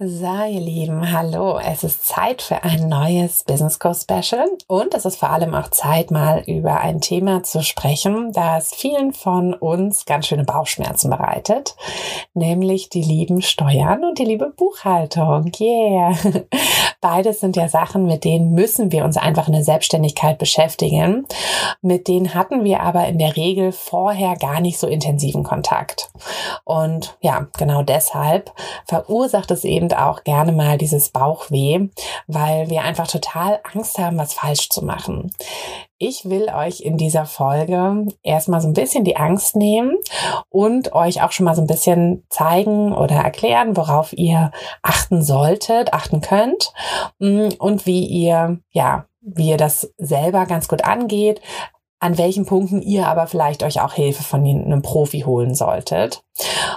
So, ihr Lieben, hallo. Es ist Zeit für ein neues Business Co Special und es ist vor allem auch Zeit, mal über ein Thema zu sprechen, das vielen von uns ganz schöne Bauchschmerzen bereitet, nämlich die lieben Steuern und die liebe Buchhaltung. Yeah. Beides sind ja Sachen, mit denen müssen wir uns einfach in der Selbstständigkeit beschäftigen. Mit denen hatten wir aber in der Regel vorher gar nicht so intensiven Kontakt. Und ja, genau deshalb verursacht es eben eben auch gerne mal dieses Bauchweh, weil wir einfach total Angst haben, was falsch zu machen. Ich will euch in dieser Folge erstmal so ein bisschen die Angst nehmen und euch auch schon mal so ein bisschen zeigen oder erklären, worauf ihr achten solltet, achten könnt mm, und wie ihr, ja, wie ihr das selber ganz gut angeht, an welchen Punkten ihr aber vielleicht euch auch Hilfe von einem Profi holen solltet.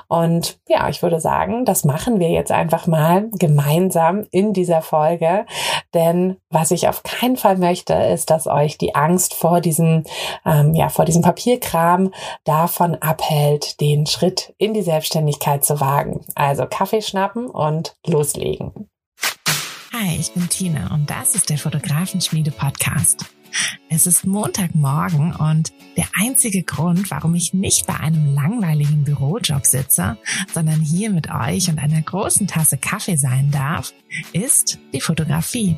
Und ja, ich würde sagen, das machen wir jetzt einfach mal gemeinsam in dieser Folge. Denn was ich auf keinen Fall möchte, ist, dass euch die Angst vor diesem, ähm, ja, vor diesem Papierkram davon abhält, den Schritt in die Selbstständigkeit zu wagen. Also Kaffee schnappen und loslegen. Hi, ich bin Tina und das ist der Fotografenschmiede Podcast. Es ist Montagmorgen und der einzige Grund, warum ich nicht bei einem langweiligen Bürojob sitze, sondern hier mit euch und einer großen Tasse Kaffee sein darf, ist die Fotografie.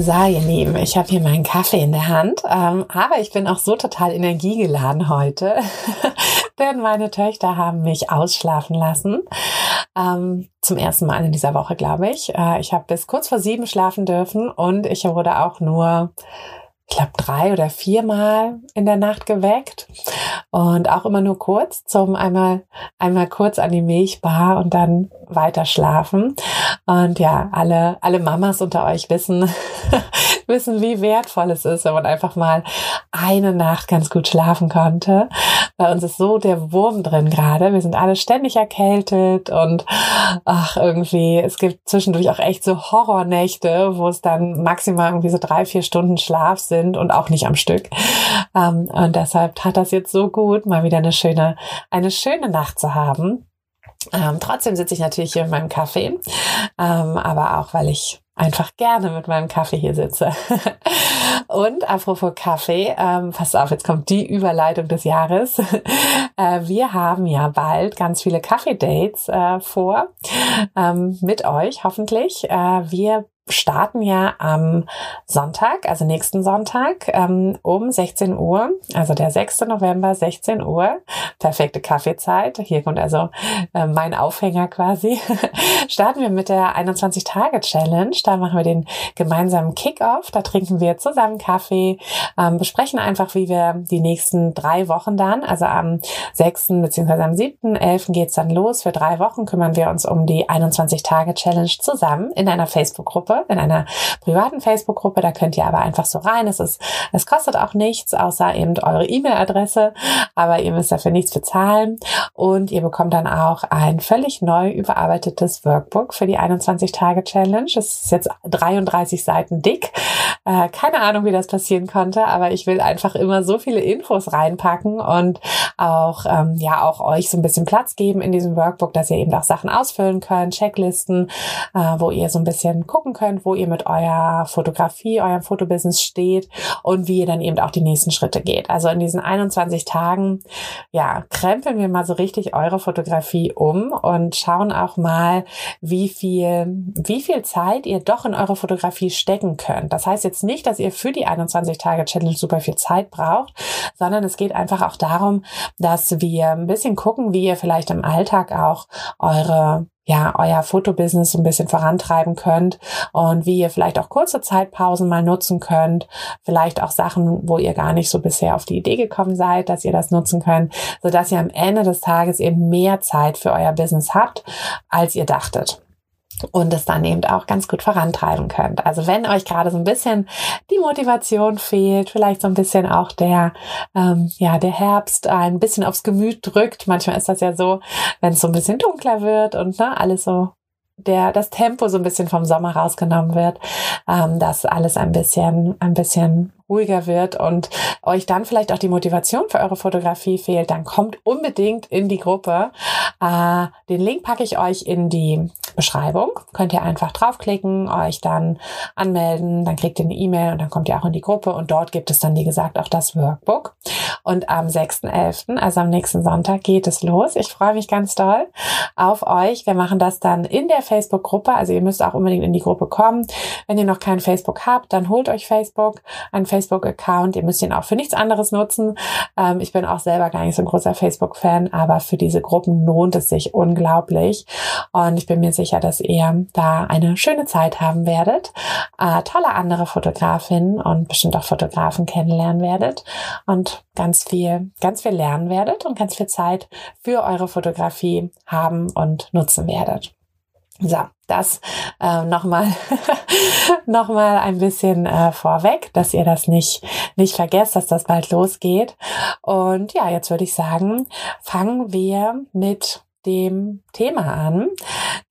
So, ihr Lieben, ich habe hier meinen Kaffee in der Hand, ähm, aber ich bin auch so total energiegeladen heute, denn meine Töchter haben mich ausschlafen lassen. Ähm, zum ersten Mal in dieser Woche, glaube ich. Äh, ich habe bis kurz vor sieben schlafen dürfen und ich wurde auch nur ich glaube, drei oder viermal in der Nacht geweckt und auch immer nur kurz zum einmal, einmal kurz an die Milchbar und dann weiter schlafen. Und ja, alle, alle Mamas unter euch wissen, wissen, wie wertvoll es ist, wenn man einfach mal eine Nacht ganz gut schlafen konnte. Bei uns ist so der Wurm drin gerade. Wir sind alle ständig erkältet und ach, irgendwie, es gibt zwischendurch auch echt so Horrornächte, wo es dann maximal irgendwie so drei, vier Stunden Schlaf sind und auch nicht am Stück. Ähm, und deshalb tat das jetzt so gut, mal wieder eine schöne, eine schöne Nacht zu haben. Ähm, trotzdem sitze ich natürlich hier mit meinem Kaffee, ähm, aber auch weil ich einfach gerne mit meinem Kaffee hier sitze. Und apropos Kaffee, ähm, pass auf, jetzt kommt die Überleitung des Jahres. äh, wir haben ja bald ganz viele Kaffee-Dates äh, vor ähm, mit euch, hoffentlich. Äh, wir starten ja am Sonntag, also nächsten Sonntag ähm, um 16 Uhr, also der 6. November, 16 Uhr, perfekte Kaffeezeit. Hier kommt also äh, mein Aufhänger quasi. starten wir mit der 21-Tage-Challenge. Da machen wir den gemeinsamen Kick-Off. Da trinken wir zusammen Kaffee, ähm, besprechen einfach, wie wir die nächsten drei Wochen dann, also am 6. bzw. am 7., 11. geht's dann los. Für drei Wochen kümmern wir uns um die 21-Tage-Challenge zusammen in einer Facebook-Gruppe in einer privaten Facebook-Gruppe. Da könnt ihr aber einfach so rein. Es ist, es kostet auch nichts, außer eben eure E-Mail-Adresse, aber ihr müsst dafür nichts bezahlen. Und ihr bekommt dann auch ein völlig neu überarbeitetes Workbook für die 21-Tage-Challenge. Es ist jetzt 33 Seiten dick. Äh, keine Ahnung, wie das passieren konnte, aber ich will einfach immer so viele Infos reinpacken und auch, ähm, ja, auch euch so ein bisschen Platz geben in diesem Workbook, dass ihr eben auch Sachen ausfüllen könnt, Checklisten, äh, wo ihr so ein bisschen gucken könnt, könnt, wo ihr mit eurer Fotografie, eurem Fotobusiness steht und wie ihr dann eben auch die nächsten Schritte geht. Also in diesen 21 Tagen, ja, krempeln wir mal so richtig eure Fotografie um und schauen auch mal, wie viel, wie viel Zeit ihr doch in eure Fotografie stecken könnt. Das heißt jetzt nicht, dass ihr für die 21 Tage Challenge super viel Zeit braucht, sondern es geht einfach auch darum, dass wir ein bisschen gucken, wie ihr vielleicht im Alltag auch eure ja, euer Fotobusiness so ein bisschen vorantreiben könnt und wie ihr vielleicht auch kurze Zeitpausen mal nutzen könnt. Vielleicht auch Sachen, wo ihr gar nicht so bisher auf die Idee gekommen seid, dass ihr das nutzen könnt, so dass ihr am Ende des Tages eben mehr Zeit für euer Business habt, als ihr dachtet und es dann eben auch ganz gut vorantreiben könnt. Also wenn euch gerade so ein bisschen die Motivation fehlt, vielleicht so ein bisschen auch der, ähm, ja, der Herbst ein bisschen aufs Gemüt drückt. Manchmal ist das ja so, wenn es so ein bisschen dunkler wird und ne, alles so der das Tempo so ein bisschen vom Sommer rausgenommen wird, ähm, dass alles ein bisschen ein bisschen ruhiger wird und euch dann vielleicht auch die Motivation für eure Fotografie fehlt, dann kommt unbedingt in die Gruppe. Äh, den Link packe ich euch in die Beschreibung. Könnt ihr einfach draufklicken, euch dann anmelden, dann kriegt ihr eine E-Mail und dann kommt ihr auch in die Gruppe und dort gibt es dann, wie gesagt, auch das Workbook. Und am 6.11., also am nächsten Sonntag, geht es los. Ich freue mich ganz doll auf euch. Wir machen das dann in der Facebook-Gruppe. Also ihr müsst auch unbedingt in die Gruppe kommen. Wenn ihr noch kein Facebook habt, dann holt euch Facebook, einen Facebook-Account. Ihr müsst ihn auch für nichts anderes nutzen. Ähm, ich bin auch selber gar nicht so ein großer Facebook-Fan, aber für diese Gruppen lohnt es sich unglaublich. Und ich bin mir sicher, dass ihr da eine schöne Zeit haben werdet, äh, tolle andere Fotografinnen und bestimmt auch Fotografen kennenlernen werdet und ganz viel, ganz viel lernen werdet und ganz viel Zeit für eure Fotografie haben und nutzen werdet. So, das äh, nochmal noch mal ein bisschen äh, vorweg, dass ihr das nicht, nicht vergesst, dass das bald losgeht. Und ja, jetzt würde ich sagen, fangen wir mit dem Thema an.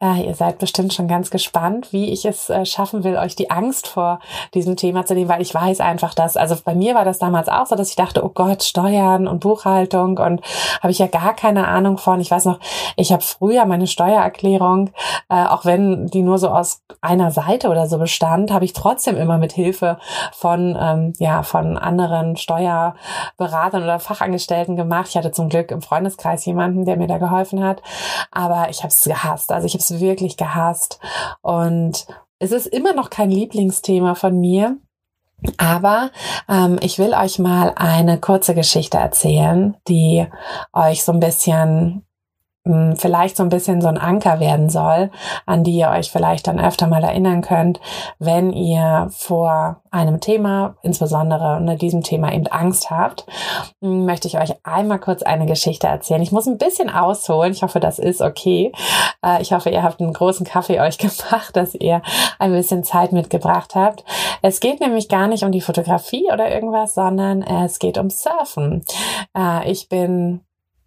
Äh, ihr seid bestimmt schon ganz gespannt, wie ich es äh, schaffen will, euch die Angst vor diesem Thema zu nehmen, weil ich weiß einfach, dass, also bei mir war das damals auch so, dass ich dachte, oh Gott, Steuern und Buchhaltung und habe ich ja gar keine Ahnung von. Ich weiß noch, ich habe früher meine Steuererklärung, äh, auch wenn die nur so aus einer Seite oder so bestand, habe ich trotzdem immer mit Hilfe von, ähm, ja, von anderen Steuerberatern oder Fachangestellten gemacht. Ich hatte zum Glück im Freundeskreis jemanden, der mir da geholfen hat. Aber ich habe es gehasst. Also ich habe es wirklich gehasst. Und es ist immer noch kein Lieblingsthema von mir. Aber ähm, ich will euch mal eine kurze Geschichte erzählen, die euch so ein bisschen vielleicht so ein bisschen so ein Anker werden soll, an die ihr euch vielleicht dann öfter mal erinnern könnt, wenn ihr vor einem Thema, insbesondere unter diesem Thema eben Angst habt, möchte ich euch einmal kurz eine Geschichte erzählen. Ich muss ein bisschen ausholen. Ich hoffe, das ist okay. Äh, ich hoffe, ihr habt einen großen Kaffee euch gemacht, dass ihr ein bisschen Zeit mitgebracht habt. Es geht nämlich gar nicht um die Fotografie oder irgendwas, sondern es geht um Surfen. Äh, ich bin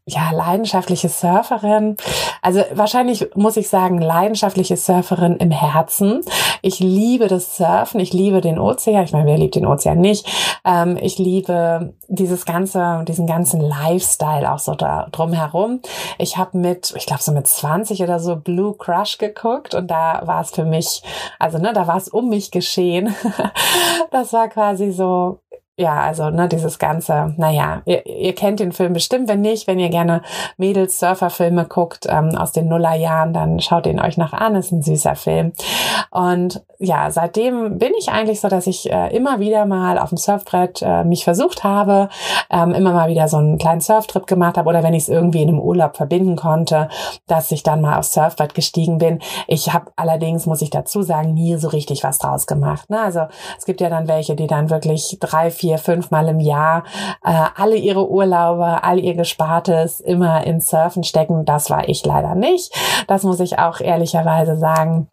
ja, leidenschaftliche Surferin. Also wahrscheinlich muss ich sagen, leidenschaftliche Surferin im Herzen. Ich liebe das Surfen, ich liebe den Ozean. Ich meine, wer liebt den Ozean nicht? Ähm, ich liebe dieses ganze, diesen ganzen Lifestyle auch so da drumherum. Ich habe mit, ich glaube so mit 20 oder so Blue Crush geguckt und da war es für mich, also ne, da war es um mich geschehen. das war quasi so ja, also ne, dieses ganze, naja, ihr, ihr kennt den Film bestimmt, wenn nicht, wenn ihr gerne Mädels-Surfer-Filme guckt ähm, aus den Nullerjahren, dann schaut ihn euch noch an, ist ein süßer Film. Und ja, seitdem bin ich eigentlich so, dass ich äh, immer wieder mal auf dem Surfbrett äh, mich versucht habe, ähm, immer mal wieder so einen kleinen Surftrip gemacht habe oder wenn ich es irgendwie in einem Urlaub verbinden konnte, dass ich dann mal aufs Surfbrett gestiegen bin. Ich habe allerdings, muss ich dazu sagen, nie so richtig was draus gemacht. Ne? Also es gibt ja dann welche, die dann wirklich drei, vier, fünf Mal im Jahr äh, alle ihre Urlaube, all ihr Gespartes immer ins Surfen stecken. Das war ich leider nicht. Das muss ich auch ehrlicherweise sagen.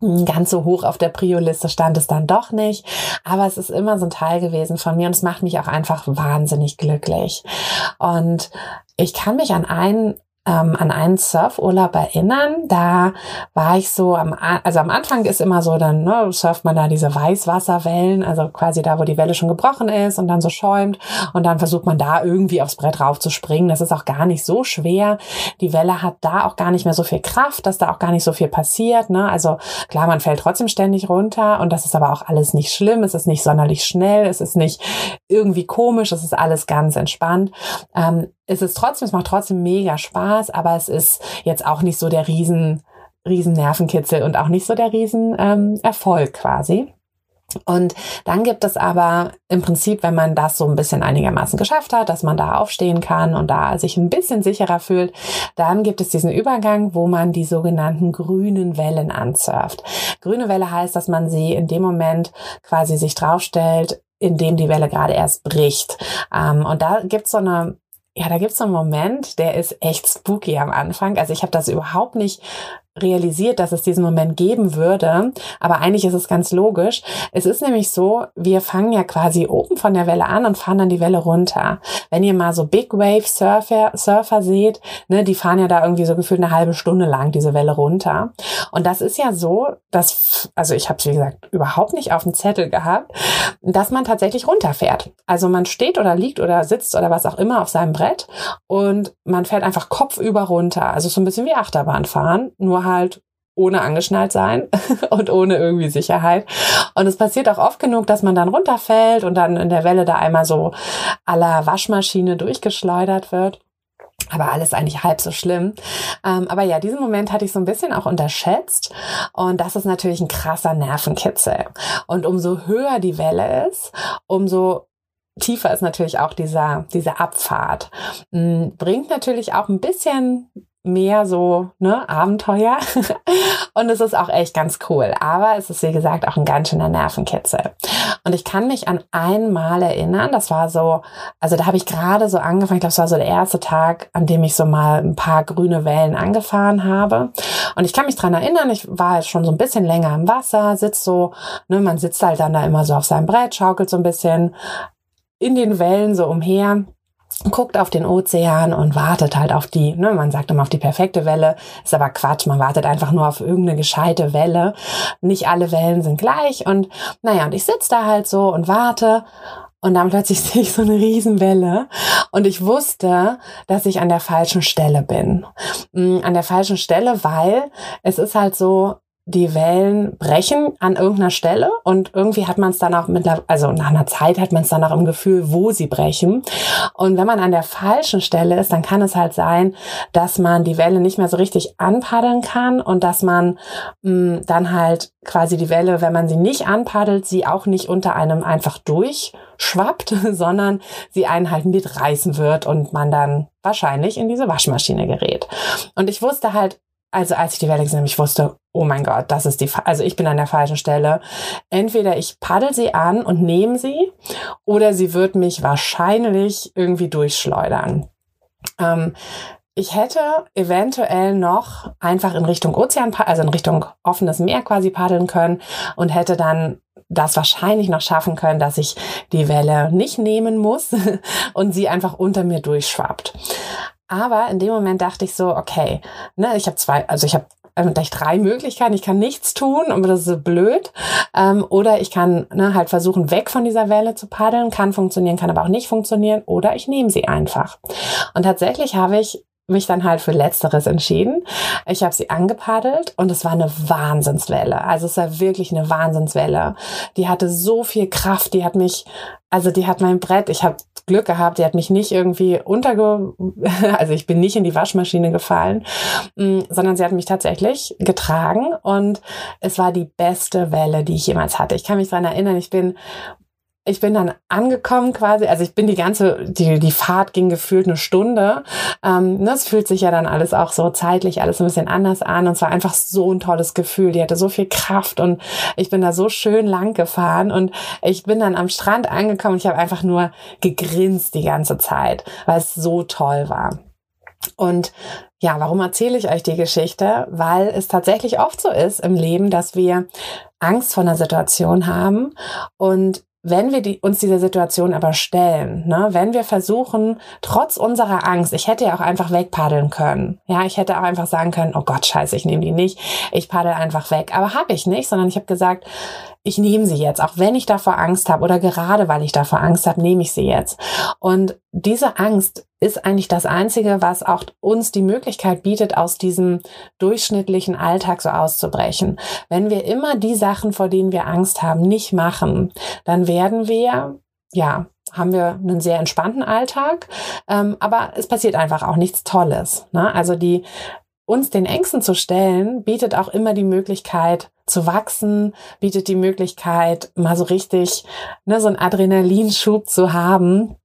Hm, ganz so hoch auf der Prio-Liste stand es dann doch nicht. Aber es ist immer so ein Teil gewesen von mir und es macht mich auch einfach wahnsinnig glücklich. Und ich kann mich an einen ähm, an einen Surfurlaub erinnern. Da war ich so am, also am Anfang ist immer so, dann ne, surft man da diese Weißwasserwellen, also quasi da, wo die Welle schon gebrochen ist und dann so schäumt und dann versucht man da irgendwie aufs Brett rauf zu springen. Das ist auch gar nicht so schwer. Die Welle hat da auch gar nicht mehr so viel Kraft, dass da auch gar nicht so viel passiert. Ne? Also klar, man fällt trotzdem ständig runter und das ist aber auch alles nicht schlimm. Es ist nicht sonderlich schnell, es ist nicht irgendwie komisch, es ist alles ganz entspannt. Ähm, es ist trotzdem, es macht trotzdem mega Spaß, aber es ist jetzt auch nicht so der riesen, riesen Nervenkitzel und auch nicht so der riesen ähm, Erfolg quasi. Und dann gibt es aber im Prinzip, wenn man das so ein bisschen einigermaßen geschafft hat, dass man da aufstehen kann und da sich ein bisschen sicherer fühlt, dann gibt es diesen Übergang, wo man die sogenannten grünen Wellen ansurft. Grüne Welle heißt, dass man sie in dem Moment quasi sich draufstellt, in dem die Welle gerade erst bricht. Ähm, und da gibt es so eine ja, da gibt's so einen Moment, der ist echt spooky am Anfang. Also ich habe das überhaupt nicht realisiert, dass es diesen Moment geben würde. Aber eigentlich ist es ganz logisch. Es ist nämlich so, wir fangen ja quasi oben von der Welle an und fahren dann die Welle runter. Wenn ihr mal so Big Wave Surfer, Surfer seht, ne, die fahren ja da irgendwie so gefühlt eine halbe Stunde lang diese Welle runter. Und das ist ja so, dass, also ich habe es wie gesagt überhaupt nicht auf dem Zettel gehabt, dass man tatsächlich runterfährt. Also man steht oder liegt oder sitzt oder was auch immer auf seinem Brett und man fährt einfach kopfüber runter. Also so ein bisschen wie Achterbahn fahren, nur halt ohne angeschnallt sein und ohne irgendwie Sicherheit. Und es passiert auch oft genug, dass man dann runterfällt und dann in der Welle da einmal so aller Waschmaschine durchgeschleudert wird. Aber alles eigentlich halb so schlimm. Ähm, aber ja, diesen Moment hatte ich so ein bisschen auch unterschätzt. Und das ist natürlich ein krasser Nervenkitzel. Und umso höher die Welle ist, umso tiefer ist natürlich auch dieser, diese Abfahrt. Hm, bringt natürlich auch ein bisschen mehr so ne, Abenteuer. und es ist auch echt ganz cool. Aber es ist, wie gesagt, auch ein ganz schöner Nervenkitzel. Und ich kann mich an einmal erinnern, das war so, also da habe ich gerade so angefangen, ich glaube, das war so der erste Tag, an dem ich so mal ein paar grüne Wellen angefahren habe. Und ich kann mich dran erinnern, ich war jetzt schon so ein bisschen länger im Wasser, sitzt so, ne, man sitzt halt dann da immer so auf seinem Brett, schaukelt so ein bisschen in den Wellen so umher guckt auf den Ozean und wartet halt auf die, ne, man sagt immer auf die perfekte Welle, ist aber Quatsch, man wartet einfach nur auf irgendeine gescheite Welle. Nicht alle Wellen sind gleich und naja, und ich sitze da halt so und warte und dann plötzlich sehe ich so eine Riesenwelle und ich wusste, dass ich an der falschen Stelle bin. Mm, an der falschen Stelle, weil es ist halt so, die Wellen brechen an irgendeiner Stelle und irgendwie hat man es dann auch mit, also nach einer Zeit hat man es dann auch im Gefühl, wo sie brechen. Und wenn man an der falschen Stelle ist, dann kann es halt sein, dass man die Welle nicht mehr so richtig anpaddeln kann und dass man mh, mm, dann halt quasi die Welle, wenn man sie nicht anpaddelt, sie auch nicht unter einem einfach durchschwappt, sondern sie einen halt mitreißen wird und man dann wahrscheinlich in diese Waschmaschine gerät. Und ich wusste halt, also als ich die Welle gesehen habe, ich wusste, oh mein Gott, das ist die, also ich bin an der falschen Stelle. Entweder ich paddel sie an und nehme sie oder sie wird mich wahrscheinlich irgendwie durchschleudern. Ähm, ich hätte eventuell noch einfach in Richtung Ozean, also in Richtung offenes Meer quasi paddeln können und hätte dann das wahrscheinlich noch schaffen können, dass ich die Welle nicht nehmen muss und sie einfach unter mir durchschwappt. Aber in dem Moment dachte ich so, okay, ne, ich habe zwei, also ich habe ähm, gleich drei Möglichkeiten. Ich kann nichts tun, aber das ist blöd. Ähm, oder ich kann ne, halt versuchen, weg von dieser Welle zu paddeln. Kann funktionieren, kann aber auch nicht funktionieren. Oder ich nehme sie einfach. Und tatsächlich habe ich mich dann halt für Letzteres entschieden. Ich habe sie angepaddelt und es war eine Wahnsinnswelle. Also es war wirklich eine Wahnsinnswelle. Die hatte so viel Kraft, die hat mich, also die hat mein Brett, ich habe Glück gehabt, die hat mich nicht irgendwie unterge, also ich bin nicht in die Waschmaschine gefallen, mm, sondern sie hat mich tatsächlich getragen und es war die beste Welle, die ich jemals hatte. Ich kann mich daran erinnern, ich bin ich bin dann angekommen quasi, also ich bin die ganze, die, die Fahrt ging gefühlt eine Stunde. Ähm, das ne, fühlt sich ja dann alles auch so zeitlich alles ein bisschen anders an und es war einfach so ein tolles Gefühl. Die hatte so viel Kraft und ich bin da so schön lang gefahren und ich bin dann am Strand angekommen und ich habe einfach nur gegrinst die ganze Zeit, weil es so toll war. Und ja, warum erzähle ich euch die Geschichte? Weil es tatsächlich oft so ist im Leben, dass wir Angst vor einer Situation haben und wenn wir die, uns dieser Situation aber stellen, ne, wenn wir versuchen, trotz unserer Angst, ich hätte ja auch einfach wegpaddeln können. Ja, ich hätte auch einfach sagen können, oh Gott, scheiße, ich nehme die nicht. Ich paddel einfach weg. Aber habe ich nicht, sondern ich habe gesagt, ich nehme sie jetzt, auch wenn ich davor Angst habe oder gerade weil ich davor Angst habe, nehme ich sie jetzt. Und diese Angst ist eigentlich das Einzige, was auch uns die Möglichkeit bietet, aus diesem durchschnittlichen Alltag so auszubrechen. Wenn wir immer die Sachen, vor denen wir Angst haben, nicht machen, dann werden wir, ja, haben wir einen sehr entspannten Alltag, ähm, aber es passiert einfach auch nichts Tolles. Ne? Also die uns den Ängsten zu stellen, bietet auch immer die Möglichkeit zu wachsen, bietet die Möglichkeit, mal so richtig ne, so einen Adrenalinschub zu haben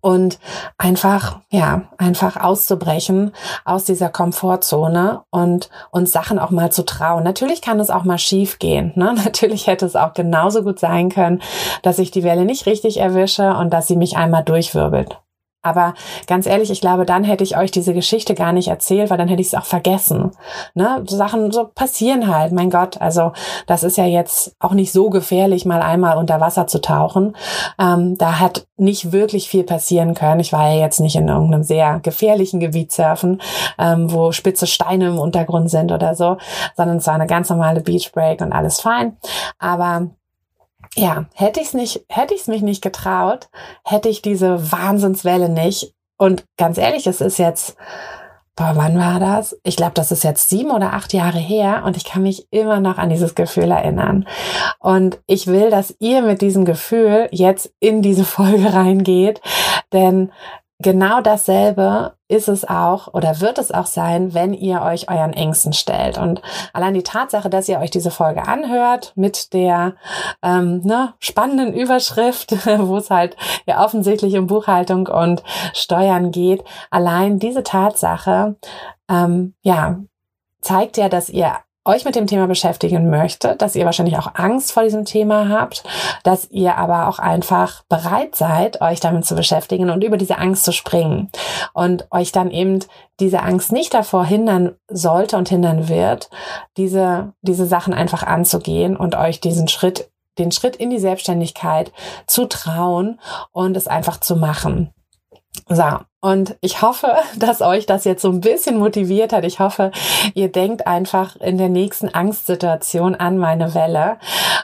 und einfach, ja, einfach auszubrechen aus dieser Komfortzone und uns Sachen auch mal zu trauen. Natürlich kann es auch mal schief gehen. Ne? Natürlich hätte es auch genauso gut sein können, dass ich die Welle nicht richtig erwische und dass sie mich einmal durchwirbelt. Aber ganz ehrlich, ich glaube, dann hätte ich euch diese Geschichte gar nicht erzählt, weil dann hätte ich es auch vergessen. Ne? So Sachen so passieren halt. Mein Gott, also das ist ja jetzt auch nicht so gefährlich, mal einmal unter Wasser zu tauchen. Ähm, da hat nicht wirklich viel passieren können. Ich war ja jetzt nicht in irgendeinem sehr gefährlichen Gebiet surfen, ähm, wo spitze Steine im Untergrund sind oder so, sondern es war eine ganz normale Beach Break und alles fein. Aber ja, hätte ich es nicht, hätte ich es mich nicht getraut, hätte ich diese Wahnsinnswelle nicht. Und ganz ehrlich, es ist jetzt, boah, wann war das? Ich glaube, das ist jetzt sieben oder acht Jahre her und ich kann mich immer noch an dieses Gefühl erinnern. Und ich will, dass ihr mit diesem Gefühl jetzt in diese Folge reingeht, denn genau dasselbe ist es auch oder wird es auch sein, wenn ihr euch euren Ängsten stellt. Und allein die Tatsache, dass ihr euch diese Folge anhört mit der ähm, ne, spannenden Überschrift, wo es halt ja offensichtlich um Buchhaltung und Steuern geht, allein diese Tatsache, ähm, ja, zeigt ja, dass ihr euch mit dem Thema beschäftigen möchte, dass ihr wahrscheinlich auch Angst vor diesem Thema habt, dass ihr aber auch einfach bereit seid, euch damit zu beschäftigen und über diese Angst zu springen und euch dann eben diese Angst nicht davor hindern sollte und hindern wird, diese, diese Sachen einfach anzugehen und euch diesen Schritt, den Schritt in die Selbstständigkeit zu trauen und es einfach zu machen. So, und ich hoffe, dass euch das jetzt so ein bisschen motiviert hat. Ich hoffe, ihr denkt einfach in der nächsten Angstsituation an meine Welle.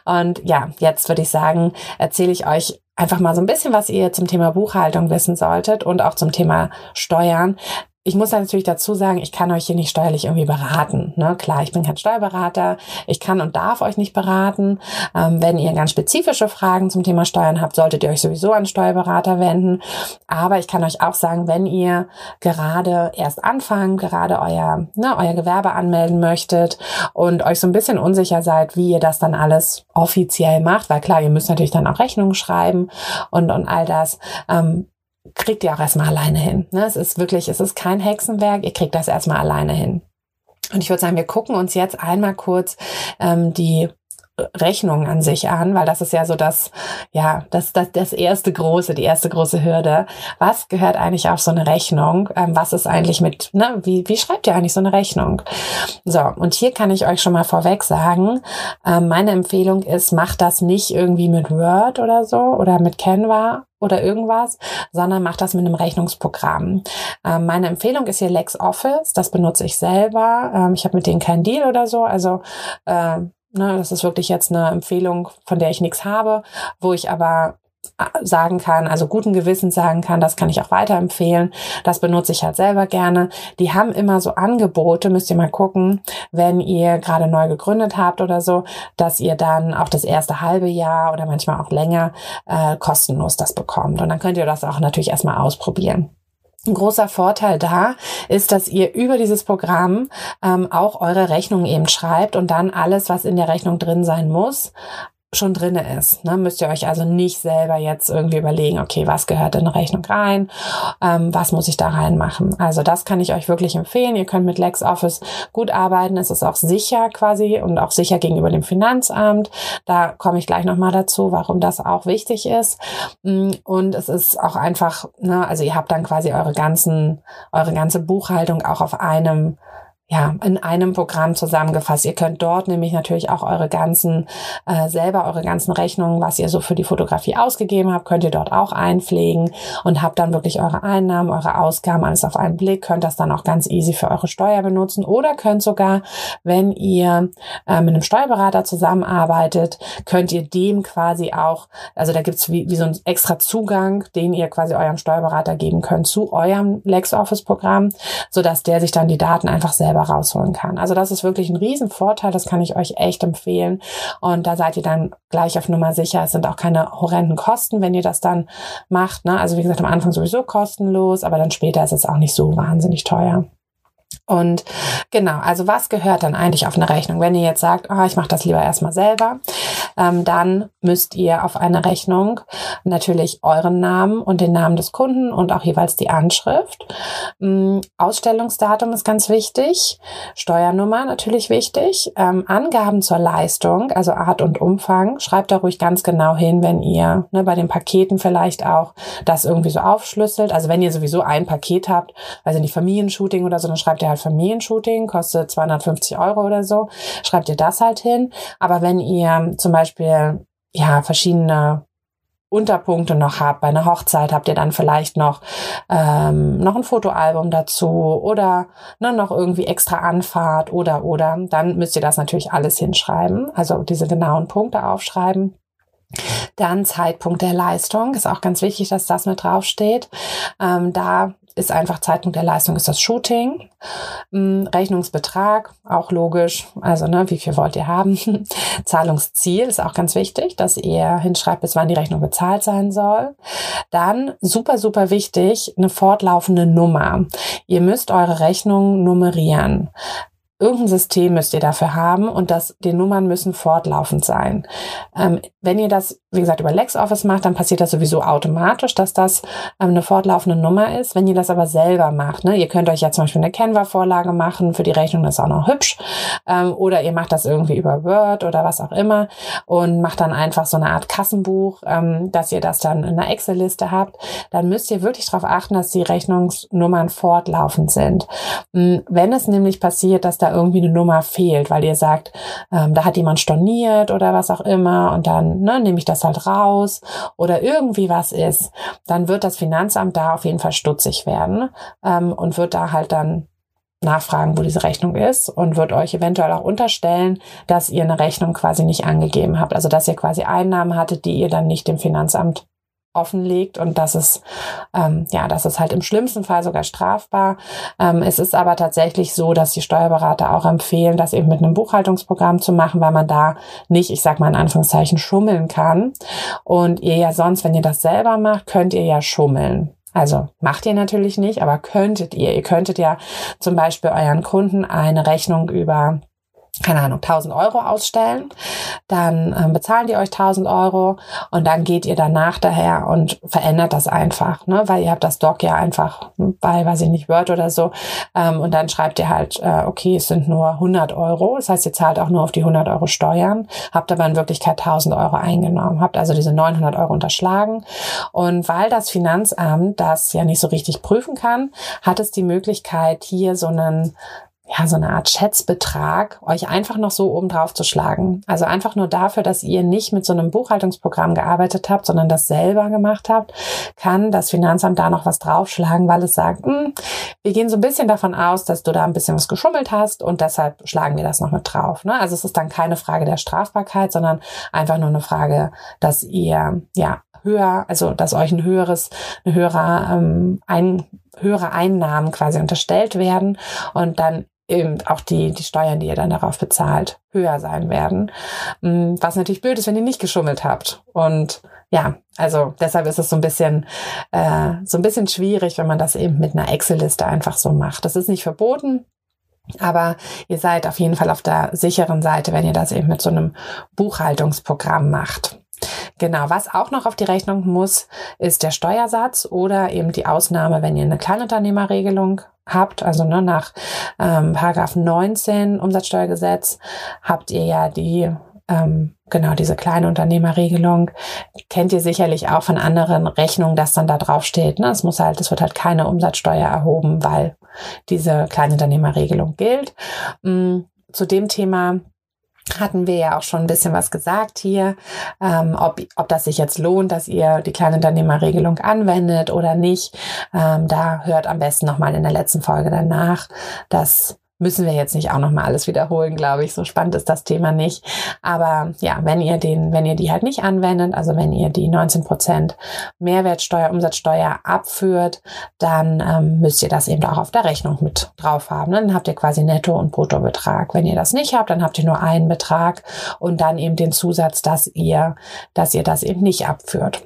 Und ja, jetzt würde ich sagen, erzähle ich euch einfach mal so ein bisschen, was ihr zum Thema Buchhaltung wissen solltet und auch zum Thema Steuern, ich muss natürlich dazu sagen, ich kann euch hier nicht steuerlich irgendwie beraten. Ne? Klar, ich bin kein Steuerberater. Ich kann und darf euch nicht beraten. Ähm, wenn ihr ganz spezifische Fragen zum Thema Steuern habt, solltet ihr euch sowieso an Steuerberater wenden. Aber ich kann euch auch sagen, wenn ihr gerade erst anfangt, gerade euer, ne, euer Gewerbe anmelden möchtet und euch so ein bisschen unsicher seid, wie ihr das dann alles offiziell macht, weil klar, ihr müsst natürlich dann auch Rechnungen schreiben und, und all das. Ähm, kriegt ihr auch erstmal alleine hin. Ne? Es ist wirklich, es ist kein Hexenwerk, ihr kriegt das erstmal alleine hin. Und ich würde sagen, wir gucken uns jetzt einmal kurz ähm, die Rechnung an sich an, weil das ist ja so das, ja, das, das, das erste große, die erste große Hürde. Was gehört eigentlich auf so eine Rechnung? Ähm, was ist eigentlich mit, ne, wie, wie schreibt ihr eigentlich so eine Rechnung? So, und hier kann ich euch schon mal vorweg sagen, ähm, meine Empfehlung ist, macht das nicht irgendwie mit Word oder so oder mit Canva oder irgendwas, sondern macht das mit einem Rechnungsprogramm. Ähm, meine Empfehlung ist hier LexOffice, das benutze ich selber. Ähm, ich habe mit denen keinen Deal oder so, also äh, ne, das ist wirklich jetzt eine Empfehlung, von der ich nichts habe, wo ich aber sagen kann, also guten Gewissens sagen kann, das kann ich auch weiterempfehlen. Das benutze ich halt selber gerne. Die haben immer so Angebote, müsst ihr mal gucken, wenn ihr gerade neu gegründet habt oder so, dass ihr dann auch das erste halbe Jahr oder manchmal auch länger äh, kostenlos das bekommt. Und dann könnt ihr das auch natürlich erstmal ausprobieren. Ein großer Vorteil da ist, dass ihr über dieses Programm ähm, auch eure Rechnung eben schreibt und dann alles, was in der Rechnung drin sein muss, schon drinne ist. Ne? Müsst ihr euch also nicht selber jetzt irgendwie überlegen, okay, was gehört in eine Rechnung rein, ähm, was muss ich da reinmachen. Also das kann ich euch wirklich empfehlen. Ihr könnt mit LexOffice gut arbeiten. Es ist auch sicher quasi und auch sicher gegenüber dem Finanzamt. Da komme ich gleich nochmal dazu, warum das auch wichtig ist. Mm, und es ist auch einfach, ne, also ihr habt dann quasi eure ganzen, eure ganze Buchhaltung auch auf einem ja, in einem Programm zusammengefasst. Ihr könnt dort nämlich natürlich auch eure ganzen, äh, selber eure ganzen Rechnungen, was ihr so für die Fotografie ausgegeben habt, könnt ihr dort auch einpflegen und habt dann wirklich eure Einnahmen, eure Ausgaben, alles auf einen Blick, könnt das dann auch ganz easy für eure Steuer benutzen oder könnt sogar, wenn ihr äh, mit einem Steuerberater zusammenarbeitet, könnt ihr dem quasi auch, also da gibt's wie, wie so ein extra Zugang, den ihr quasi eurem Steuerberater geben könnt zu eurem LexOffice-Programm, sodass der sich dann die Daten einfach selber selber rausholen kann. Also das ist wirklich ein Riesenvorteil, das kann ich euch echt empfehlen. Und da seid ihr dann gleich auf Nummer sicher. Es sind auch keine horrenden Kosten, wenn ihr das dann macht. Ne? Also wie gesagt, am Anfang sowieso kostenlos, aber dann später ist es auch nicht so wahnsinnig teuer. Und genau, also was gehört dann eigentlich auf eine Rechnung? Wenn ihr jetzt sagt, oh, ich mache das lieber erstmal selber, ähm, dann müsst ihr auf eine Rechnung natürlich euren Namen und den Namen des Kunden und auch jeweils die Anschrift. Ähm, Ausstellungsdatum ist ganz wichtig, Steuernummer natürlich wichtig, ähm, Angaben zur Leistung, also Art und Umfang. Schreibt da ruhig ganz genau hin, wenn ihr ne, bei den Paketen vielleicht auch das irgendwie so aufschlüsselt. Also wenn ihr sowieso ein Paket habt, also nicht Familienshooting oder so, dann schreibt ihr halt Familienshooting, kostet 250 Euro oder so, schreibt ihr das halt hin. Aber wenn ihr zum Beispiel ja verschiedene Unterpunkte noch habt. Bei einer Hochzeit habt ihr dann vielleicht noch, ähm, noch ein Fotoalbum dazu oder ne, noch irgendwie extra Anfahrt oder oder. Dann müsst ihr das natürlich alles hinschreiben, also diese genauen Punkte aufschreiben. Dann Zeitpunkt der Leistung ist auch ganz wichtig, dass das mit draufsteht. Ähm, da ist einfach Zeitpunkt der Leistung ist das Shooting. Hm, Rechnungsbetrag, auch logisch. Also, ne, wie viel wollt ihr haben? Zahlungsziel ist auch ganz wichtig, dass ihr hinschreibt, bis wann die Rechnung bezahlt sein soll. Dann super, super wichtig, eine fortlaufende Nummer. Ihr müsst eure Rechnung nummerieren. Irgendein System müsst ihr dafür haben und das, die Nummern müssen fortlaufend sein. Ähm, wenn ihr das, wie gesagt, über LexOffice macht, dann passiert das sowieso automatisch, dass das ähm, eine fortlaufende Nummer ist. Wenn ihr das aber selber macht, ne, ihr könnt euch ja zum Beispiel eine Canva-Vorlage machen für die Rechnung, ist auch noch hübsch. Ähm, oder ihr macht das irgendwie über Word oder was auch immer und macht dann einfach so eine Art Kassenbuch, ähm, dass ihr das dann in einer Excel-Liste habt. Dann müsst ihr wirklich darauf achten, dass die Rechnungsnummern fortlaufend sind. Hm, wenn es nämlich passiert, dass da irgendwie eine Nummer fehlt, weil ihr sagt, ähm, da hat jemand storniert oder was auch immer und dann ne, nehme ich das halt raus oder irgendwie was ist, dann wird das Finanzamt da auf jeden Fall stutzig werden ähm, und wird da halt dann nachfragen, wo diese Rechnung ist und wird euch eventuell auch unterstellen, dass ihr eine Rechnung quasi nicht angegeben habt. Also dass ihr quasi Einnahmen hattet, die ihr dann nicht dem Finanzamt offenlegt und das ist ähm, ja das ist halt im schlimmsten Fall sogar strafbar. Ähm, es ist aber tatsächlich so, dass die Steuerberater auch empfehlen, das eben mit einem Buchhaltungsprogramm zu machen, weil man da nicht, ich sag mal in Anführungszeichen, schummeln kann. Und ihr ja sonst, wenn ihr das selber macht, könnt ihr ja schummeln. Also macht ihr natürlich nicht, aber könntet ihr. Ihr könntet ja zum Beispiel euren Kunden eine Rechnung über keine Ahnung, 1000 Euro ausstellen, dann ähm, bezahlen die euch 1000 Euro und dann geht ihr danach daher und verändert das einfach, ne? weil ihr habt das Doc ja einfach bei, weiß ich nicht, Word oder so. Ähm, und dann schreibt ihr halt, äh, okay, es sind nur 100 Euro, das heißt, ihr zahlt auch nur auf die 100 Euro Steuern, habt aber in Wirklichkeit 1000 Euro eingenommen, habt also diese 900 Euro unterschlagen. Und weil das Finanzamt das ja nicht so richtig prüfen kann, hat es die Möglichkeit, hier so einen ja, so eine Art Schätzbetrag euch einfach noch so oben drauf zu schlagen. Also einfach nur dafür, dass ihr nicht mit so einem Buchhaltungsprogramm gearbeitet habt, sondern das selber gemacht habt, kann das Finanzamt da noch was draufschlagen, weil es sagt, hm, wir gehen so ein bisschen davon aus, dass du da ein bisschen was geschummelt hast und deshalb schlagen wir das noch mit drauf. Ne? Also es ist dann keine Frage der Strafbarkeit, sondern einfach nur eine Frage, dass ihr ja höher, also dass euch ein höheres, eine höhere, ähm, ein, höhere Einnahmen quasi unterstellt werden und dann eben auch die, die Steuern, die ihr dann darauf bezahlt, höher sein werden. Mm, was natürlich blöd ist, wenn ihr nicht geschummelt habt. Und ja, also deshalb ist es so ein bisschen, äh, so ein bisschen schwierig, wenn man das eben mit einer Excel-Liste einfach so macht. Das ist nicht verboten. Aber ihr seid auf jeden Fall auf der sicheren Seite, wenn ihr das eben mit so einem Buchhaltungsprogramm macht. Genau, was auch noch auf die Rechnung muss, ist der Steuersatz oder eben die Ausnahme, wenn ihr eine Kleinunternehmerregelung habt, also ne, nach ähm, Paragraph 19 Umsatzsteuergesetz habt ihr ja die ähm, genau diese Kleinunternehmerregelung kennt ihr sicherlich auch von anderen Rechnungen, dass dann da drauf steht. Ne? Es muss halt, es wird halt keine Umsatzsteuer erhoben, weil diese Kleinunternehmerregelung gilt. Mm, zu dem Thema hatten wir ja auch schon ein bisschen was gesagt hier, ähm, ob, ob das sich jetzt lohnt, dass ihr die Kleinunternehmerregelung anwendet oder nicht. Ähm, da hört am besten nochmal in der letzten Folge danach. Das müssen wir jetzt nicht auch noch mal alles wiederholen, glaube ich. So spannend ist das Thema nicht. Aber ja, wenn ihr den, wenn ihr die halt nicht anwendet, also wenn ihr die 19 Prozent Mehrwertsteuer, Umsatzsteuer abführt, dann ähm, müsst ihr das eben auch auf der Rechnung mit drauf haben. Dann habt ihr quasi Netto- und Bruttobetrag. Wenn ihr das nicht habt, dann habt ihr nur einen Betrag und dann eben den Zusatz, dass ihr, dass ihr das eben nicht abführt.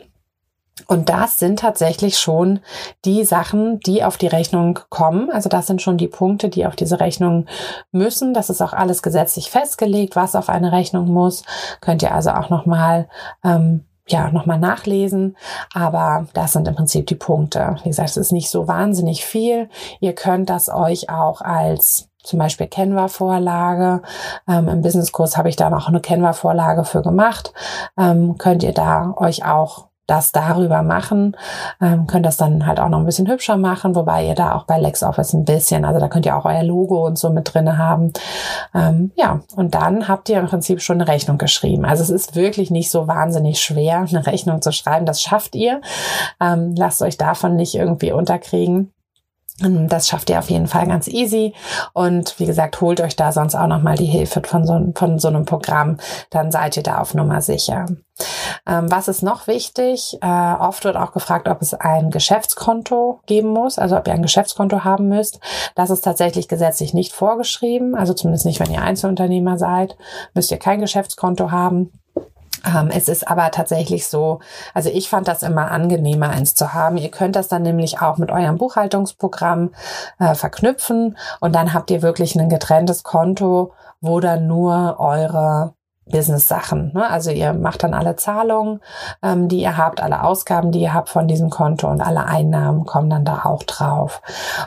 Und das sind tatsächlich schon die Sachen, die auf die Rechnung kommen. Also das sind schon die Punkte, die auf diese Rechnung müssen. Das ist auch alles gesetzlich festgelegt, was auf eine Rechnung muss. Könnt ihr also auch nochmal ähm, ja, nochmal nachlesen. Aber das sind im Prinzip die Punkte. Wie gesagt, es ist nicht so wahnsinnig viel. Ihr könnt das euch auch als zum Beispiel Canva-Vorlage. Ähm, Im Businesskurs habe ich da noch eine Canva-Vorlage für gemacht. Ähm, könnt ihr da euch auch das darüber machen, ähm, könnt das dann halt auch noch ein bisschen hübscher machen, wobei ihr da auch bei LexOffice ein bisschen, also da könnt ihr auch euer Logo und so mit drinne haben. Ähm, ja, und dann habt ihr im Prinzip schon eine Rechnung geschrieben. Also es ist wirklich nicht so wahnsinnig schwer, eine Rechnung zu schreiben. Das schafft ihr. Ähm, lasst euch davon nicht irgendwie unterkriegen. Ähm, das schafft ihr auf jeden Fall ganz easy. Und wie gesagt, holt euch da sonst auch nochmal die Hilfe von so, von so einem Programm. Dann seid ihr da auf Nummer sicher. Ähm, was ist noch wichtig? Äh, oft wird auch gefragt, ob es ein Geschäftskonto geben muss, also ob ihr ein Geschäftskonto haben müsst. Das ist tatsächlich gesetzlich nicht vorgeschrieben. Also zumindest nicht, wenn ihr Einzelunternehmer seid, müsst ihr kein Geschäftskonto haben. Ähm, es ist aber tatsächlich so, also ich fand das immer angenehmer, eins zu haben. Ihr könnt das dann nämlich auch mit eurem Buchhaltungsprogramm äh, verknüpfen und dann habt ihr wirklich ein getrenntes Konto, wo dann nur eure Business-Sachen. Ne? Also ihr macht dann alle Zahlungen, ähm, die ihr habt, alle Ausgaben, die ihr habt von diesem Konto und alle Einnahmen kommen dann da auch drauf.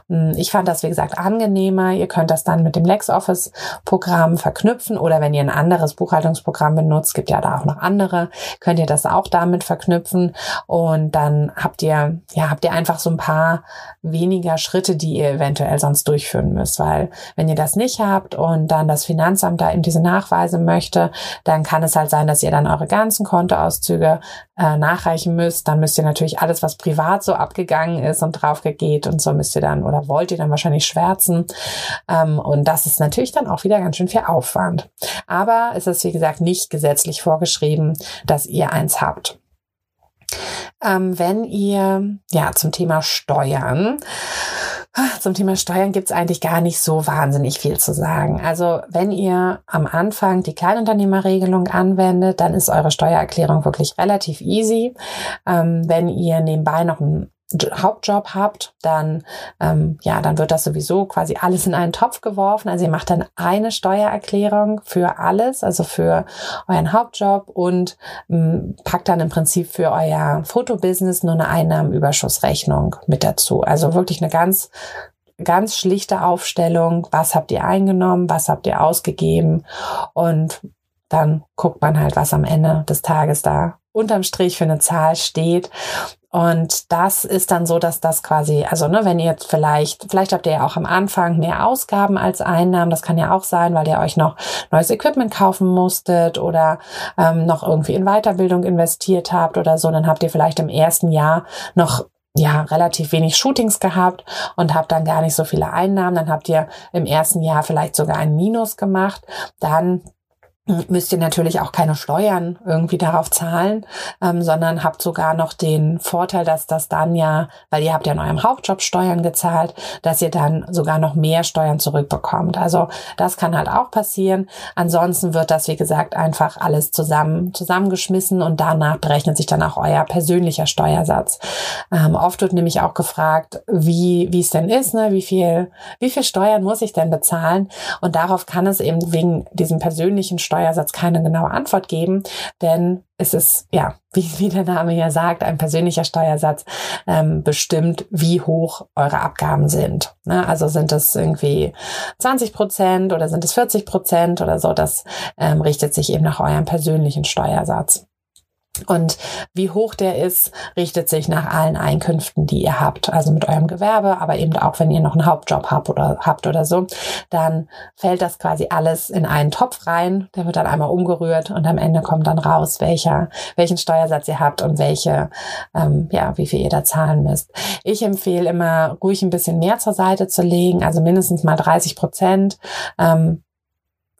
Hm, ich fand das, wie gesagt, angenehmer. Ihr könnt das dann mit dem LexOffice-Programm verknüpfen oder wenn ihr ein anderes Buchhaltungsprogramm benutzt, gibt ja da auch noch andere, könnt ihr das auch damit verknüpfen und dann habt ihr, ja, habt ihr einfach so ein paar weniger Schritte, die ihr eventuell sonst durchführen müsst, weil wenn ihr das nicht habt und dann das Finanzamt da eben diese Nachweise möchte, dann kann es halt sein, dass ihr dann eure ganzen Kontoauszüge äh, nachreichen müsst. Dann müsst ihr natürlich alles, was privat so abgegangen ist und draufgeht und so müsst ihr dann oder wollt ihr dann wahrscheinlich schwärzen. Ähm, und das ist natürlich dann auch wieder ganz schön viel Aufwand. Aber es ist, wie gesagt, nicht gesetzlich vorgeschrieben, dass ihr eins habt. Ähm, wenn ihr ja zum Thema Steuern zum Thema Steuern gibt es eigentlich gar nicht so wahnsinnig viel zu sagen. Also wenn ihr am Anfang die Kleinunternehmerregelung anwendet, dann ist eure Steuererklärung wirklich relativ easy. Ähm, wenn ihr nebenbei noch ein Hauptjob habt, dann ähm, ja, dann wird das sowieso quasi alles in einen Topf geworfen. Also ihr macht dann eine Steuererklärung für alles, also für euren Hauptjob und ähm, packt dann im Prinzip für euer Fotobusiness nur eine Einnahmenüberschussrechnung mit dazu. Also wirklich eine ganz ganz schlichte Aufstellung. Was habt ihr eingenommen? Was habt ihr ausgegeben? Und dann guckt man halt, was am Ende des Tages da unterm Strich für eine Zahl steht. Und das ist dann so, dass das quasi, also ne, wenn ihr jetzt vielleicht, vielleicht habt ihr ja auch am Anfang mehr Ausgaben als Einnahmen, das kann ja auch sein, weil ihr euch noch neues Equipment kaufen musstet oder ähm, noch irgendwie in Weiterbildung investiert habt oder so, dann habt ihr vielleicht im ersten Jahr noch ja, relativ wenig Shootings gehabt und habt dann gar nicht so viele Einnahmen. Dann habt ihr im ersten Jahr vielleicht sogar ein Minus gemacht. Dann müsst ihr natürlich auch keine Steuern irgendwie darauf zahlen, ähm, sondern habt sogar noch den Vorteil, dass das dann ja, weil ihr habt ja in eurem Hauptjob Steuern gezahlt, dass ihr dann sogar noch mehr Steuern zurückbekommt. Also das kann halt auch passieren. Ansonsten wird das, wie gesagt, einfach alles zusammen zusammengeschmissen und danach berechnet sich dann auch euer persönlicher Steuersatz. Ähm, oft wird nämlich auch gefragt, wie wie es denn ist, ne? wie viel wie viel Steuern muss ich denn bezahlen? Und darauf kann es eben wegen diesem persönlichen Steuersatz Steuersatz keine genaue Antwort geben, denn es ist, ja, wie, wie der Name ja sagt, ein persönlicher Steuersatz ähm, bestimmt, wie hoch eure Abgaben sind. Ne? Also sind es irgendwie 20 Prozent oder sind es 40 Prozent oder so, das ähm, richtet sich eben nach eurem persönlichen Steuersatz. Und wie hoch der ist, richtet sich nach allen Einkünften, die ihr habt. Also mit eurem Gewerbe, aber eben auch, wenn ihr noch einen Hauptjob habt oder habt oder so, dann fällt das quasi alles in einen Topf rein. Der wird dann einmal umgerührt und am Ende kommt dann raus, welcher, welchen Steuersatz ihr habt und welche, ähm, ja, wie viel ihr da zahlen müsst. Ich empfehle immer, ruhig ein bisschen mehr zur Seite zu legen, also mindestens mal 30 Prozent. Ähm,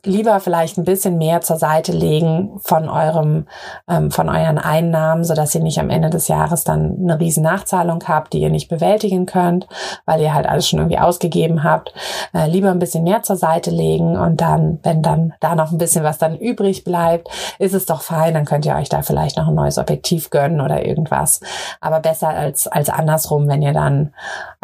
lieber vielleicht ein bisschen mehr zur Seite legen von eurem, ähm, von euren Einnahmen, so dass ihr nicht am Ende des Jahres dann eine riesen Nachzahlung habt, die ihr nicht bewältigen könnt, weil ihr halt alles schon irgendwie ausgegeben habt. Äh, lieber ein bisschen mehr zur Seite legen und dann, wenn dann da noch ein bisschen was dann übrig bleibt, ist es doch fein, dann könnt ihr euch da vielleicht noch ein neues Objektiv gönnen oder irgendwas. Aber besser als, als andersrum, wenn ihr dann,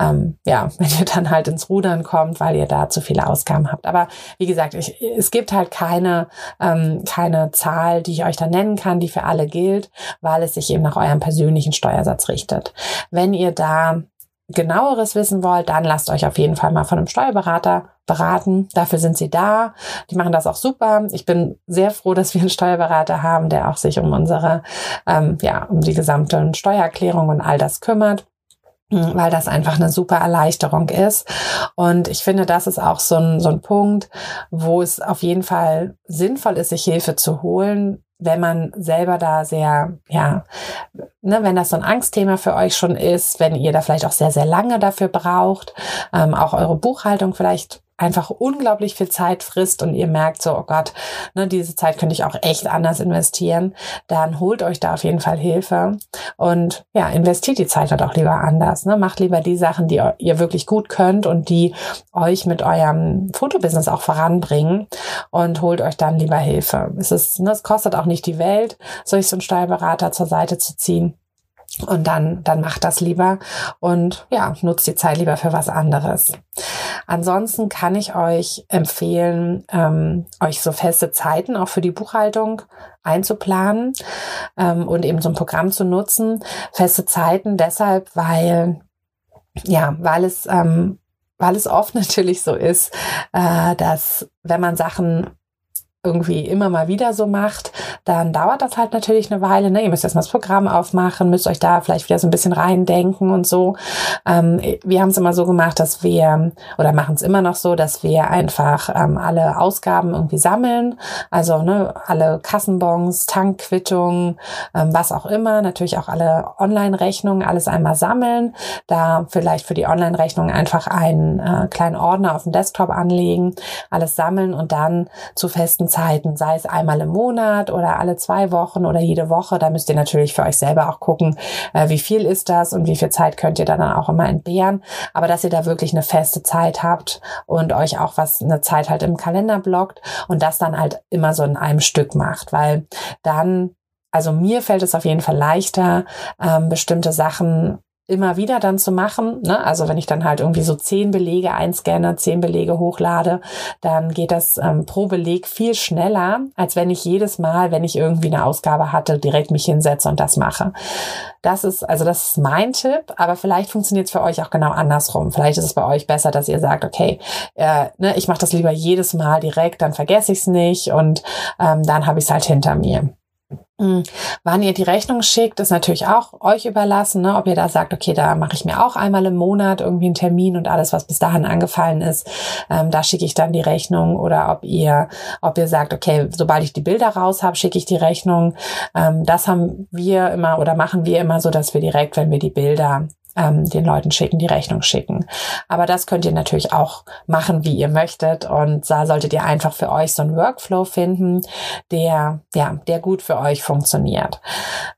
ähm, ja, wenn ihr dann halt ins Rudern kommt, weil ihr da zu viele Ausgaben habt. Aber wie gesagt, ich, es gibt halt keine, ähm, keine Zahl, die ich euch da nennen kann, die für alle gilt, weil es sich eben nach eurem persönlichen Steuersatz richtet. Wenn ihr da genaueres wissen wollt, dann lasst euch auf jeden Fall mal von einem Steuerberater beraten. Dafür sind sie da. Die machen das auch super. Ich bin sehr froh, dass wir einen Steuerberater haben, der auch sich um unsere, ähm, ja, um die gesamte Steuererklärung und all das kümmert weil das einfach eine super Erleichterung ist. Und ich finde, das ist auch so ein, so ein Punkt, wo es auf jeden Fall sinnvoll ist, sich Hilfe zu holen, wenn man selber da sehr, ja, ne, wenn das so ein Angstthema für euch schon ist, wenn ihr da vielleicht auch sehr, sehr lange dafür braucht, ähm, auch eure Buchhaltung vielleicht einfach unglaublich viel Zeit frisst und ihr merkt so, oh Gott, ne, diese Zeit könnte ich auch echt anders investieren, dann holt euch da auf jeden Fall Hilfe und ja, investiert die Zeit halt auch lieber anders. Ne? Macht lieber die Sachen, die ihr wirklich gut könnt und die euch mit eurem Fotobusiness auch voranbringen und holt euch dann lieber Hilfe. Es ist, ne, es kostet auch nicht die Welt, solch so einen Steuerberater zur Seite zu ziehen. Und dann, dann macht das lieber und ja, nutzt die Zeit lieber für was anderes. Ansonsten kann ich euch empfehlen, ähm, euch so feste Zeiten auch für die Buchhaltung einzuplanen ähm, und eben so ein Programm zu nutzen. Feste Zeiten deshalb, weil ja, weil es ähm, weil es oft natürlich so ist, äh, dass wenn man Sachen irgendwie immer mal wieder so macht, dann dauert das halt natürlich eine Weile. Ne? Ihr müsst erstmal das Programm aufmachen, müsst euch da vielleicht wieder so ein bisschen reindenken und so. Ähm, wir haben es immer so gemacht, dass wir, oder machen es immer noch so, dass wir einfach ähm, alle Ausgaben irgendwie sammeln. Also ne, alle Kassenbons, Tankquittungen, ähm, was auch immer. Natürlich auch alle Online-Rechnungen, alles einmal sammeln. Da vielleicht für die Online-Rechnung einfach einen äh, kleinen Ordner auf dem Desktop anlegen, alles sammeln und dann zu festen Zeiten, sei es einmal im Monat oder alle zwei Wochen oder jede Woche. Da müsst ihr natürlich für euch selber auch gucken, äh, wie viel ist das und wie viel Zeit könnt ihr dann auch immer entbehren. Aber dass ihr da wirklich eine feste Zeit habt und euch auch was, eine Zeit halt im Kalender blockt und das dann halt immer so in einem Stück macht, weil dann also mir fällt es auf jeden Fall leichter, ähm, bestimmte Sachen immer wieder dann zu machen. Ne? Also wenn ich dann halt irgendwie so zehn Belege einscanne, zehn Belege hochlade, dann geht das ähm, pro Beleg viel schneller, als wenn ich jedes Mal, wenn ich irgendwie eine Ausgabe hatte, direkt mich hinsetze und das mache. Das ist, also das ist mein Tipp, aber vielleicht funktioniert es für euch auch genau andersrum. Vielleicht ist es bei euch besser, dass ihr sagt, okay, äh, ne, ich mache das lieber jedes Mal direkt, dann vergesse ich es nicht und ähm, dann habe ich es halt hinter mir. Hm. Wann ihr die Rechnung schickt, ist natürlich auch euch überlassen, ne? ob ihr da sagt, okay, da mache ich mir auch einmal im Monat irgendwie einen Termin und alles, was bis dahin angefallen ist, ähm, da schicke ich dann die Rechnung oder ob ihr, ob ihr sagt, okay, sobald ich die Bilder raus habe, schicke ich die Rechnung. Ähm, das haben wir immer oder machen wir immer so, dass wir direkt, wenn wir die Bilder ähm, den Leuten schicken, die Rechnung schicken. Aber das könnt ihr natürlich auch machen, wie ihr möchtet. Und da solltet ihr einfach für euch so einen Workflow finden, der, ja, der gut für euch funktioniert.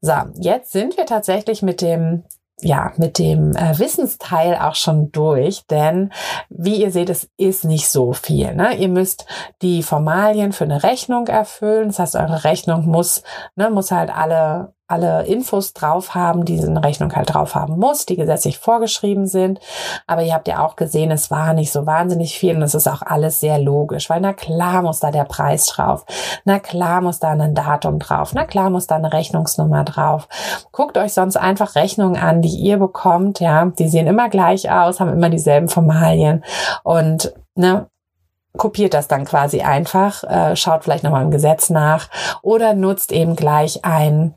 So, jetzt sind wir tatsächlich mit dem ja, mit dem äh, Wissensteil auch schon durch, denn wie ihr seht, es ist nicht so viel. Ne? Ihr müsst die Formalien für eine Rechnung erfüllen. Das heißt, eure Rechnung muss, ne, muss halt alle alle Infos drauf haben, die eine Rechnung halt drauf haben muss, die gesetzlich vorgeschrieben sind. Aber ihr habt ja auch gesehen, es war nicht so wahnsinnig viel und es ist auch alles sehr logisch, weil na klar muss da der Preis drauf, na klar muss da ein Datum drauf, na klar muss da eine Rechnungsnummer drauf. Guckt euch sonst einfach Rechnungen an, die ihr bekommt, ja, die sehen immer gleich aus, haben immer dieselben Formalien und ne, kopiert das dann quasi einfach, äh, schaut vielleicht nochmal im Gesetz nach oder nutzt eben gleich ein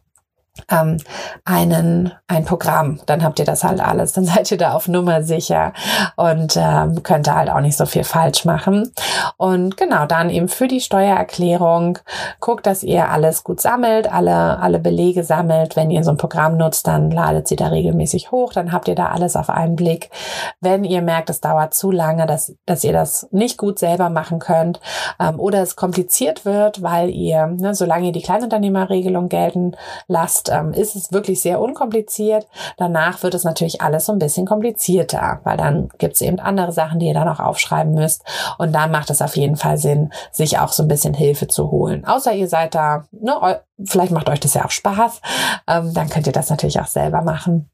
ähm, einen, ein Programm. Dann habt ihr das halt alles. Dann seid ihr da auf Nummer sicher und ähm, könnt da halt auch nicht so viel falsch machen. Und genau, dann eben für die Steuererklärung guckt, dass ihr alles gut sammelt, alle, alle Belege sammelt. Wenn ihr so ein Programm nutzt, dann ladet sie da regelmäßig hoch. Dann habt ihr da alles auf einen Blick. Wenn ihr merkt, es dauert zu lange, dass, dass ihr das nicht gut selber machen könnt ähm, oder es kompliziert wird, weil ihr, ne, solange ihr die Kleinunternehmerregelung gelten lasst, ähm, ist es wirklich sehr unkompliziert. Danach wird es natürlich alles so ein bisschen komplizierter, weil dann gibt es eben andere Sachen, die ihr dann auch aufschreiben müsst. Und dann macht es auf jeden Fall Sinn, sich auch so ein bisschen Hilfe zu holen. Außer ihr seid da, ne, vielleicht macht euch das ja auch Spaß, ähm, dann könnt ihr das natürlich auch selber machen.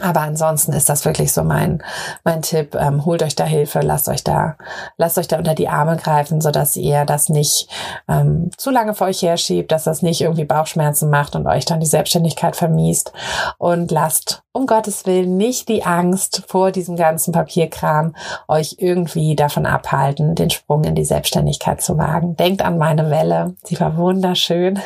Aber ansonsten ist das wirklich so mein, mein Tipp. Ähm, holt euch da Hilfe, lasst euch da, lasst euch da unter die Arme greifen, so dass ihr das nicht ähm, zu lange vor euch herschiebt, dass das nicht irgendwie Bauchschmerzen macht und euch dann die Selbstständigkeit vermiest. Und lasst um Gottes Willen nicht die Angst vor diesem ganzen Papierkram euch irgendwie davon abhalten, den Sprung in die Selbstständigkeit zu wagen. Denkt an meine Welle. Sie war wunderschön.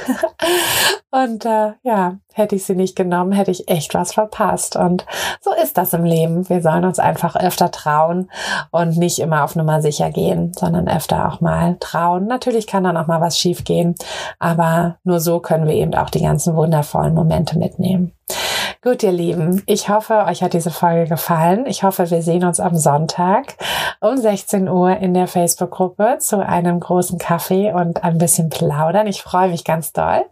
und äh, ja, hätte ich sie nicht genommen, hätte ich echt was verpasst. Und so ist das im Leben. Wir sollen uns einfach öfter trauen und nicht immer auf Nummer sicher gehen, sondern öfter auch mal trauen. Natürlich kann dann auch mal was schief gehen, aber nur so können wir eben auch die ganzen wundervollen Momente mitnehmen. Gut, ihr Lieben, ich hoffe, euch hat diese Folge gefallen. Ich hoffe, wir sehen uns am Sonntag um 16 Uhr in der Facebook-Gruppe zu einem großen Kaffee und ein bisschen plaudern. Ich freue mich ganz doll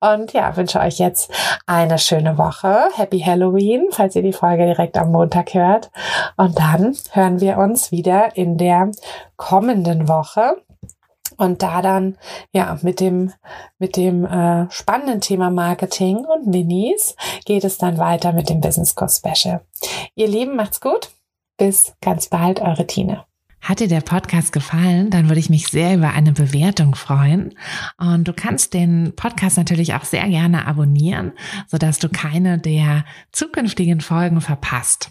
und ja, wünsche euch jetzt eine schöne Woche. Happy Halloween, falls ihr die Folge direkt am Montag hört. Und dann hören wir uns wieder in der kommenden Woche und da dann ja mit dem mit dem äh, spannenden Thema Marketing und Minis geht es dann weiter mit dem Business Course Special. Ihr Lieben, macht's gut. Bis ganz bald, eure Tina. Hat dir der Podcast gefallen, dann würde ich mich sehr über eine Bewertung freuen. Und du kannst den Podcast natürlich auch sehr gerne abonnieren, sodass du keine der zukünftigen Folgen verpasst.